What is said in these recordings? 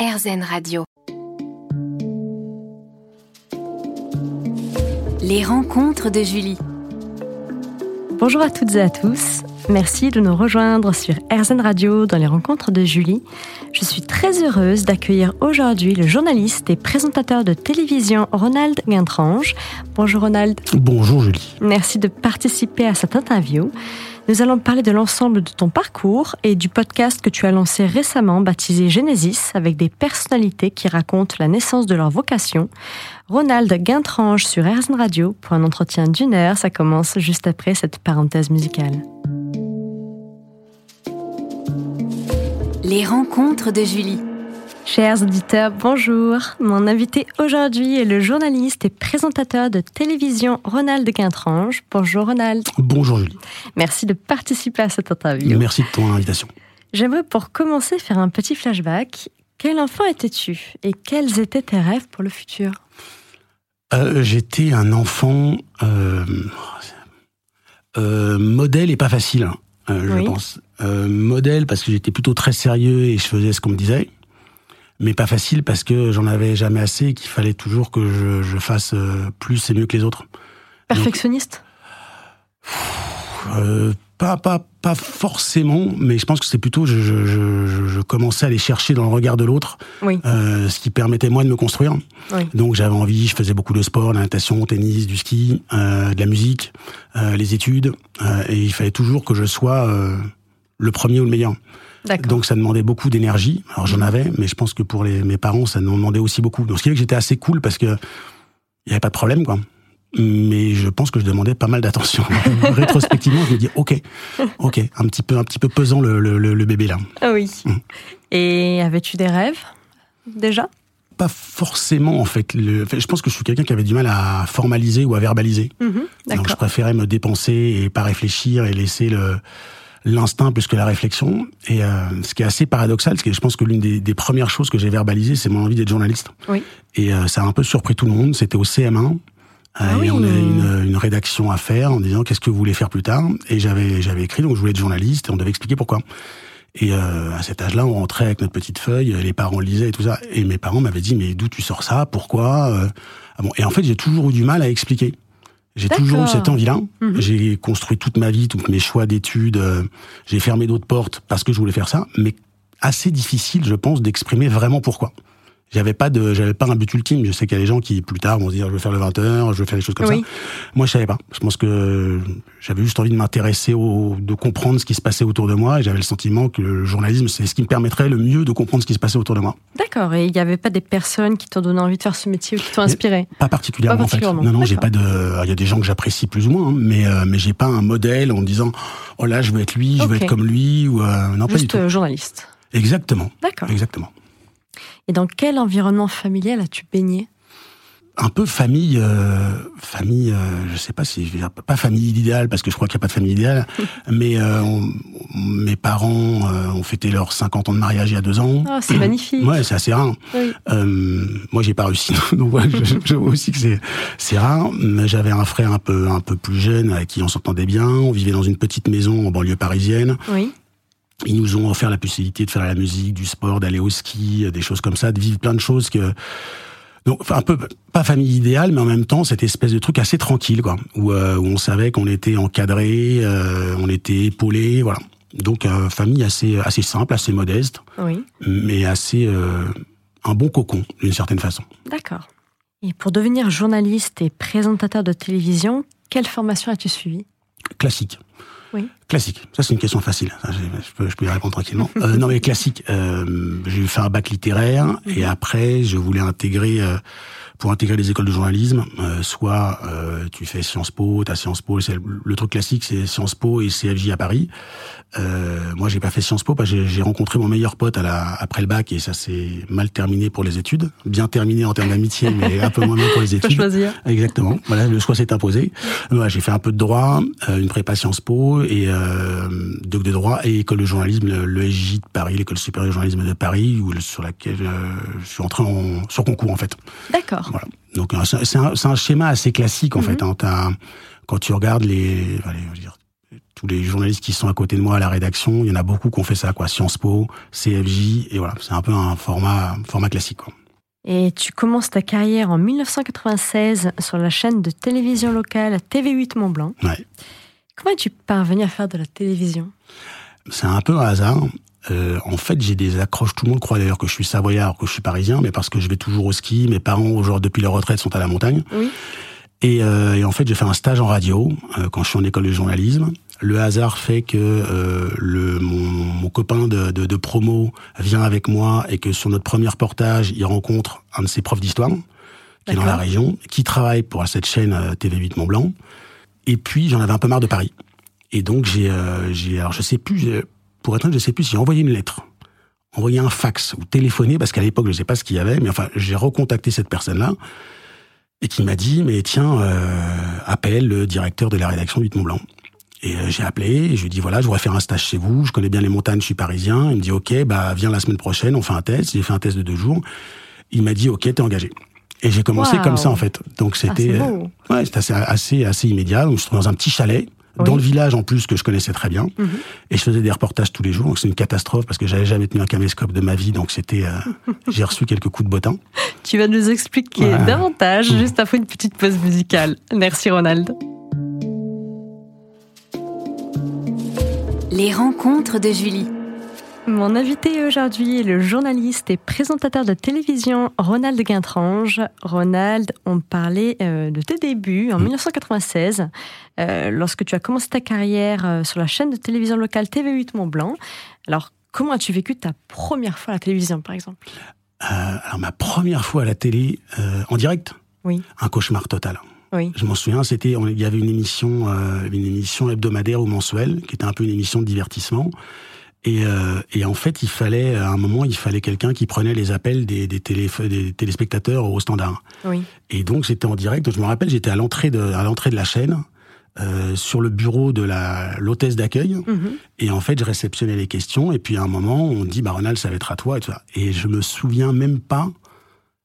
RZN Radio. Les rencontres de Julie. Bonjour à toutes et à tous. Merci de nous rejoindre sur RZN Radio dans les rencontres de Julie. Je suis très heureuse d'accueillir aujourd'hui le journaliste et présentateur de télévision Ronald Guintrange. Bonjour Ronald. Bonjour Julie. Merci de participer à cette interview. Nous allons parler de l'ensemble de ton parcours et du podcast que tu as lancé récemment baptisé Genesis avec des personnalités qui racontent la naissance de leur vocation. Ronald Guintrange sur RZN Radio pour un entretien d'une heure. Ça commence juste après cette parenthèse musicale. Les rencontres de Julie. Chers auditeurs, bonjour. Mon invité aujourd'hui est le journaliste et présentateur de télévision Ronald Guintrange. Bonjour Ronald. Bonjour Julie. Merci de participer à cette interview. Merci de ton invitation. J'aimerais pour commencer faire un petit flashback. Quel enfant étais-tu et quels étaient tes rêves pour le futur? Euh, J'étais un enfant euh, euh, modèle et pas facile, hein, je Oui. pense. modèle parce que j'étais plutôt très sérieux et je faisais ce qu'on me disait. Mais pas facile parce que j'en avais jamais assez et qu'il fallait toujours que je, je fasse euh, plus et mieux que les autres. Perfectionniste? Euh, pas, pas, pas forcément, mais je pense que c'est plutôt, je, je, je, je commençais à aller chercher dans le regard de l'autre, Oui. euh, ce qui permettait moi de me construire. Oui. Donc j'avais envie, je faisais beaucoup de sport, la natation, tennis, du ski, euh, de la musique, euh, les études, euh, et il fallait toujours que je sois euh, le premier ou le meilleur. Donc ça demandait beaucoup d'énergie. Alors j'en avais, mais je pense que pour les, mes parents, ça en demandait aussi beaucoup. Donc ce qui fait que j'étais assez cool parce que il y avait pas de problème, quoi. Mais je pense que je demandais pas mal d'attention. Rétrospectivement, je me dis, ok, ok, un petit peu, un petit peu pesant le, le, le- le bébé là. Ah oui. Mm. Et avais-tu des rêves déjà? Pas forcément en fait. Le, je pense que je suis quelqu'un qui avait du mal à formaliser ou à verbaliser. Mhm, Donc je préférais me dépenser et pas réfléchir et laisser le l'instinct plus que la réflexion. Et euh, ce qui est assez paradoxal, parce que je pense que l'une des, des premières choses que j'ai verbalisées, c'est mon envie d'être journaliste. Oui. Et euh, ça a un peu surpris tout le monde. C'était au CM1. Ah Euh, oui. Et on avait une, une rédaction à faire en disant qu'est-ce que vous voulez faire plus tard. Et j'avais j'avais écrit donc je voulais être journaliste et on devait expliquer pourquoi. Et euh, à cet âge-là, on rentrait avec notre petite feuille, les parents lisaient et tout ça. Et mes parents m'avaient dit mais d'où tu sors ça? Pourquoi? Euh, ah bon Et en fait, j'ai toujours eu du mal à expliquer. J'ai toujours eu cette envie-là. Mhm. J'ai construit toute ma vie, tous mes choix d'études. euh, j'ai fermé d'autres portes parce que je voulais faire ça, mais assez difficile, je pense, d'exprimer vraiment pourquoi. J'avais pas de, j'avais pas un but ultime. Je sais qu'il y a des gens qui plus tard vont se dire je veux faire le 20 heures, je veux faire des choses comme Oui. ça. Moi, je savais pas. Je pense que j'avais juste envie de m'intéresser au, de comprendre ce qui se passait autour de moi, et j'avais le sentiment que le journalisme, c'est ce qui me permettrait le mieux de comprendre ce qui se passait autour de moi. D'accord. Et il n'y avait pas des personnes qui t'ont donné envie de faire ce métier ou qui t'ont inspiré? Pas particulièrement, Pas en fait. Non, non, j'ai pas de. Il y a des gens que j'apprécie plus ou moins, hein, mais euh, mais j'ai pas un modèle en me disant oh là, je veux être lui, je veux être comme lui ou euh, non pas du Juste tout. euh, journaliste. Exactement, D'accord. exactement. Et dans quel environnement familial as-tu baigné? Un peu famille, euh, famille, euh, je sais pas si je vais dire pas famille idéale parce que je crois qu'il n'y a pas de famille idéale, mais euh, on- mes parents euh, ont fêté leurs 50 ans de mariage il y a deux ans. Oh, c'est magnifique. Ouais, c'est assez rare. Oui. Euh, moi, j'ai pas réussi, donc ouais, je, je vois aussi que c'est c'est rare. J'avais un frère un peu un peu plus jeune avec qui on s'entendait bien. On vivait dans une petite maison en banlieue parisienne. Oui. Ils nous ont offert la possibilité de faire de la musique, du sport, d'aller au ski, des choses comme ça, de vivre plein de choses que donc un peu pas famille idéale, mais en même temps cette espèce de truc assez tranquille, quoi, où, euh, où on savait qu'on était encadré, euh, on était épaulé, voilà. Donc euh, famille assez assez simple, assez modeste, Oui. mais assez euh, un bon cocon d'une certaine façon. D'accord. Et pour devenir journaliste et présentateur de télévision, quelle formation as-tu suivi Classique. Oui. Classique. Ça, c'est une question facile. Ça, je, peux, je peux y répondre tranquillement. Euh, non, mais classique. Euh, j'ai fait un bac littéraire et après, je voulais intégrer, euh, pour intégrer les écoles de journalisme, euh, soit euh, tu fais Sciences Po, t'as Sciences Po, c'est le, truc classique, c'est Sciences Po et CFJ à Paris. Euh, moi, j'ai pas fait Sciences Po parce que j'ai- rencontré mon meilleur pote à la, après le bac et ça s'est mal terminé pour les études. Bien terminé en termes d'amitié, mais un peu moins bien pour les Faut études. choisir. Exactement. Voilà, le choix s'est imposé. Voilà, j'ai fait un peu de droit, euh, une prépa Sciences Po et euh, doc de droit et école de journalisme, le, le SJ de Paris, l'école supérieure de journalisme de Paris, où, sur laquelle euh, je suis entré en, sur concours en fait. D'accord. Voilà. Donc euh, c'est un, schéma assez classique en Mhm. fait. Hein. T'as- quand tu regardes les, allez, je veux dire, tous les journalistes qui sont à côté de moi à la rédaction, il y en a beaucoup qui ont fait ça, quoi. Sciences Po, CFJ, et voilà, c'est un peu un format, format classique, quoi. Et tu commences ta carrière en 1996 sur la chaîne de télévision locale TV8 Mont Blanc. Ouais. Comment es-tu parvenu à faire de la télévision? C'est un peu un hasard. Euh, en fait, j'ai des accroches. Tout le monde croit d'ailleurs que je suis savoyard, que je suis parisien, mais parce que je vais toujours au ski. Mes parents, genre, depuis leur retraite, sont à la montagne. Oui. Et, euh, et en fait, j'ai fait un stage en radio euh, quand je suis en école de journalisme. Le hasard fait que euh, le, mon, mon copain de, de, de, promo vient avec moi et que sur notre premier reportage, il rencontre un de ses profs d'histoire qui est dans la région, qui travaille pour cette chaîne euh, TV8 Mont Blanc. Et puis, j'en avais un peu marre de Paris. Et donc, j'ai, euh, alors je sais plus, pour être honnête, je sais plus si j'ai envoyé une lettre, envoyé un fax ou téléphoné, parce qu'à l'époque, je sais pas ce qu'il y avait, mais enfin, j'ai recontacté cette personne-là et qui m'a dit, mais tiens, euh, appelle le directeur de la rédaction du Mont Blanc. Et euh, j'ai appelé, et je lui ai dit, voilà, je voudrais faire un stage chez vous, je connais bien les montagnes, je suis parisien. Il me dit, ok, bah viens la semaine prochaine, on fait un test. J'ai fait un test de deux jours. Il m'a dit, ok, t'es engagé. Et j'ai commencé Wow. comme ça, en fait. Donc c'était Ah, euh, beau. ouais, c'était assez, assez, assez immédiat. Donc je suis dans un petit chalet, Oui. dans le village en plus, que je connaissais très bien. Mhm. Et je faisais des reportages tous les jours. Donc c'est une catastrophe, parce que j'avais jamais tenu un caméscope de ma vie. Donc c'était, euh, j'ai reçu quelques coups de bottin. Tu vas nous expliquer Ouais. davantage Mhm. juste après une petite pause musicale. Merci Ronald. Les rencontres de Julie. Mon invité aujourd'hui est le journaliste et présentateur de télévision Ronald Guintrange. Ronald, on parlait euh, de tes débuts en 1996, euh, lorsque tu as commencé ta carrière euh, sur la chaîne de télévision locale TV8 Mont Blanc. Alors, comment as-tu vécu ta première fois à la télévision, par exemple? Euh, alors ma première fois à la télé, euh, en direct, Oui. un cauchemar total. Oui. Je m'en souviens, c'était, il y avait une émission, euh, une émission hebdomadaire ou mensuelle, qui était un peu une émission de divertissement. Et, euh, et en fait, il fallait, à un moment, il fallait quelqu'un qui prenait les appels des, des, télé- des téléspectateurs au standard. Oui. Et donc, c'était en direct. Donc, je me rappelle, j'étais à l'entrée de, à l'entrée de la chaîne, euh, sur le bureau de la, l'hôtesse d'accueil. Mhm. Et en fait, je réceptionnais les questions. Et puis, à un moment, on dit, bah, Ronald, ça va être à toi et tout ça. Et je me souviens même pas,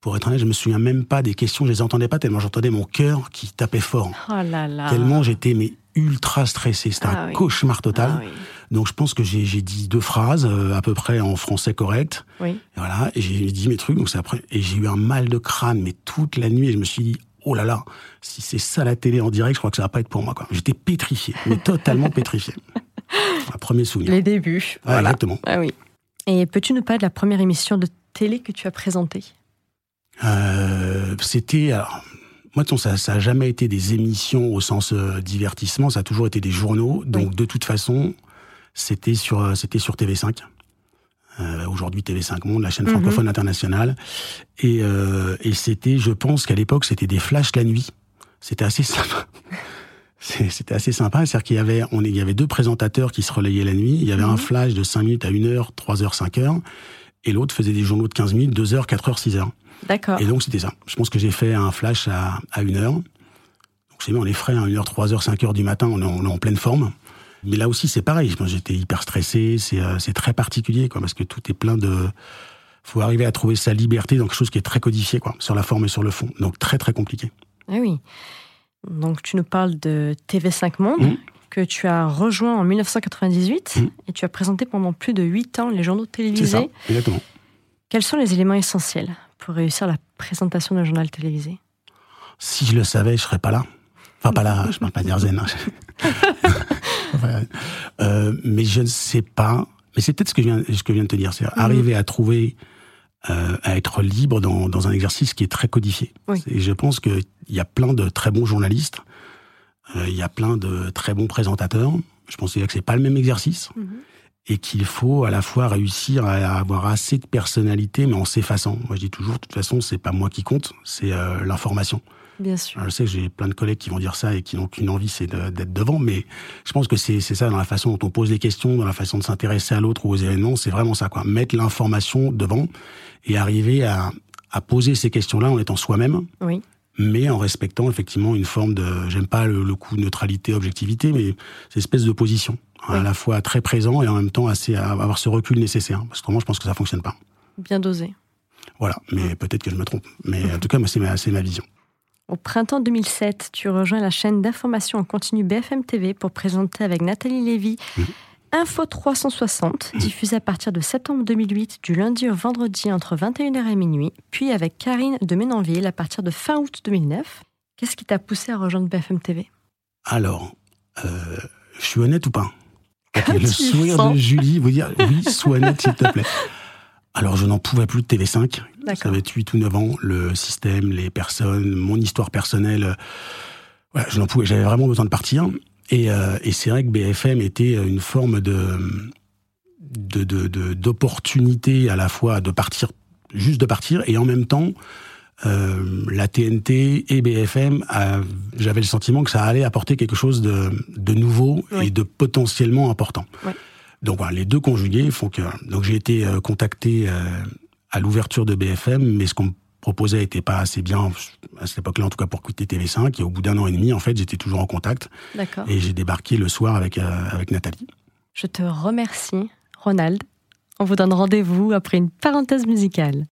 pour être honnête, je me souviens même pas des questions. Je les entendais pas tellement j'entendais mon cœur qui tapait fort. Oh là là. Tellement j'étais, mais ultra stressé. C'était Ah un oui. cauchemar total. Ah oui. Donc, je pense que j'ai, dit deux phrases, euh, à peu près en français correct. Oui. Et voilà. Et j'ai dit mes trucs. Donc, après. Et j'ai eu un mal de crâne, mais toute la nuit. Et je me suis dit, oh là là, si c'est ça la télé en direct, je crois que ça va pas être pour moi. J'étais pétrifié, mais totalement pétrifié. Un premier souvenir. Les débuts. Voilà. Exactement. Ah oui. Et peux-tu nous parler de la première émission de télé que tu as présentée? Euh, c'était alors, moi de toute façon, ça, ça a jamais été des émissions au sens euh, divertissement, ça a toujours été des journaux. Donc de toute façon, c'était sur euh, c'était sur TV5. Euh, Aujourd'hui TV5 Monde, la chaîne Mhm. francophone internationale. Et, euh, et c'était, je pense qu'à l'époque, c'était des flashs la nuit. C'était assez sympa. C'était assez sympa, c'est-à-dire qu'il y avait, on, il y avait deux présentateurs qui se relayaient la nuit. Il y avait un Mhm. flash de 5 minutes à 1 heure, 3 heures, 5 heures. Et l'autre faisait des journaux de 15 minutes, 2 heures, 4 heures, 6 heures. D'accord. Et donc c'était ça. Je pense que j'ai fait un flash à, à une heure. Donc c'est mis on est frais, à 1 heure, 3 heures, 5 heures du matin, on est, en- on est en pleine forme. Mais là aussi c'est pareil, j'étais hyper stressé, c'est euh, c'est très particulier, quoi, parce que tout est plein de... faut arriver à trouver sa liberté dans quelque chose qui est très codifié, quoi, sur la forme et sur le fond. Donc très très compliqué. Ah oui. Donc tu nous parles de TV5 Monde, Mhm. Que tu as rejoint en 1998 Mhm. et tu as présenté pendant plus de 8 ans les journaux ça, télévisés. exactement. Quels sont les éléments essentiels pour réussir la présentation d'un journal télévisé? Si je le savais, je serais pas là. Enfin, pas là, je parle pas d'Erzen. hein. Euh, mais je ne sais pas. Mais c'est peut-être ce que je viens, ce que je viens de te dire. C'est Mhm. arriver à trouver, euh, à être libre dans, dans un exercice qui est très codifié. Oui. Et je pense qu'il y a plein de très bons journalistes. Euh, Il y a plein de très bons présentateurs. Je pense déjà que c'est pas le même exercice et qu'il faut à la fois réussir à avoir assez de personnalité, mais en s'effaçant. Moi, je dis toujours, de toute façon, c'est pas moi qui compte, c'est euh, l'information. Bien sûr. Alors, je sais que j'ai plein de collègues qui vont dire ça et qui n'ont qu'une envie, c'est de- d'être devant, mais je pense que c'est c'est ça dans la façon dont on pose les questions, dans la façon de s'intéresser à l'autre ou aux événements, c'est vraiment ça, quoi. Mettre l'information devant et arriver à, à poser ces questions-là en étant soi-même, Oui. Mais en respectant effectivement une forme de, j'aime pas le, le coup neutralité, objectivité, mais cette espèce de position, à Oui. la fois très présent et en même temps assez à avoir ce recul nécessaire, parce que moi je pense que ça fonctionne pas. Bien dosé. Voilà, mais peut-être que je me trompe. Mais en tout cas, moi, c'est ma, vision. Au printemps 2007, tu rejoins la chaîne d'information en continu BFM TV pour présenter avec Nathalie Lévy Mhm. Info 360, diffusé à partir de septembre 2008, du lundi au vendredi entre 21h et minuit, puis avec Karine de Ménanville à partir de fin août 2009. Qu'est-ce qui t'a poussé à rejoindre BFM TV Alors, euh, je suis honnête ou pas? Le sourire sens. de Julie vous dire oui, sois honnête s'il te plaît. Alors, je n'en pouvais plus de TV5. Ça avait 8 ou 9 ans, le système, les personnes, mon histoire personnelle. Voilà, je n'en pouvais, j'avais vraiment besoin de partir. Et, euh, et c'est vrai que BFM était une forme de de- de- de- d'opportunité à la fois de partir, juste de partir, et en même temps, euh, la TNT et BFM, j'avais le sentiment que ça allait apporter quelque chose de, de nouveau Oui. et de potentiellement important. Oui. Donc voilà, les deux conjugués font que. Donc j'ai été euh, contacté euh, à l'ouverture de BFM, mais ce qu'on proposait n'était pas assez bien à cette époque-là, en tout cas pour quitter TV5. Et au bout d'un an et demi, en fait, j'étais toujours en contact D'accord. et j'ai débarqué le soir avec euh, avec Nathalie. Je te remercie, Ronald. On vous donne rendez-vous après une parenthèse musicale.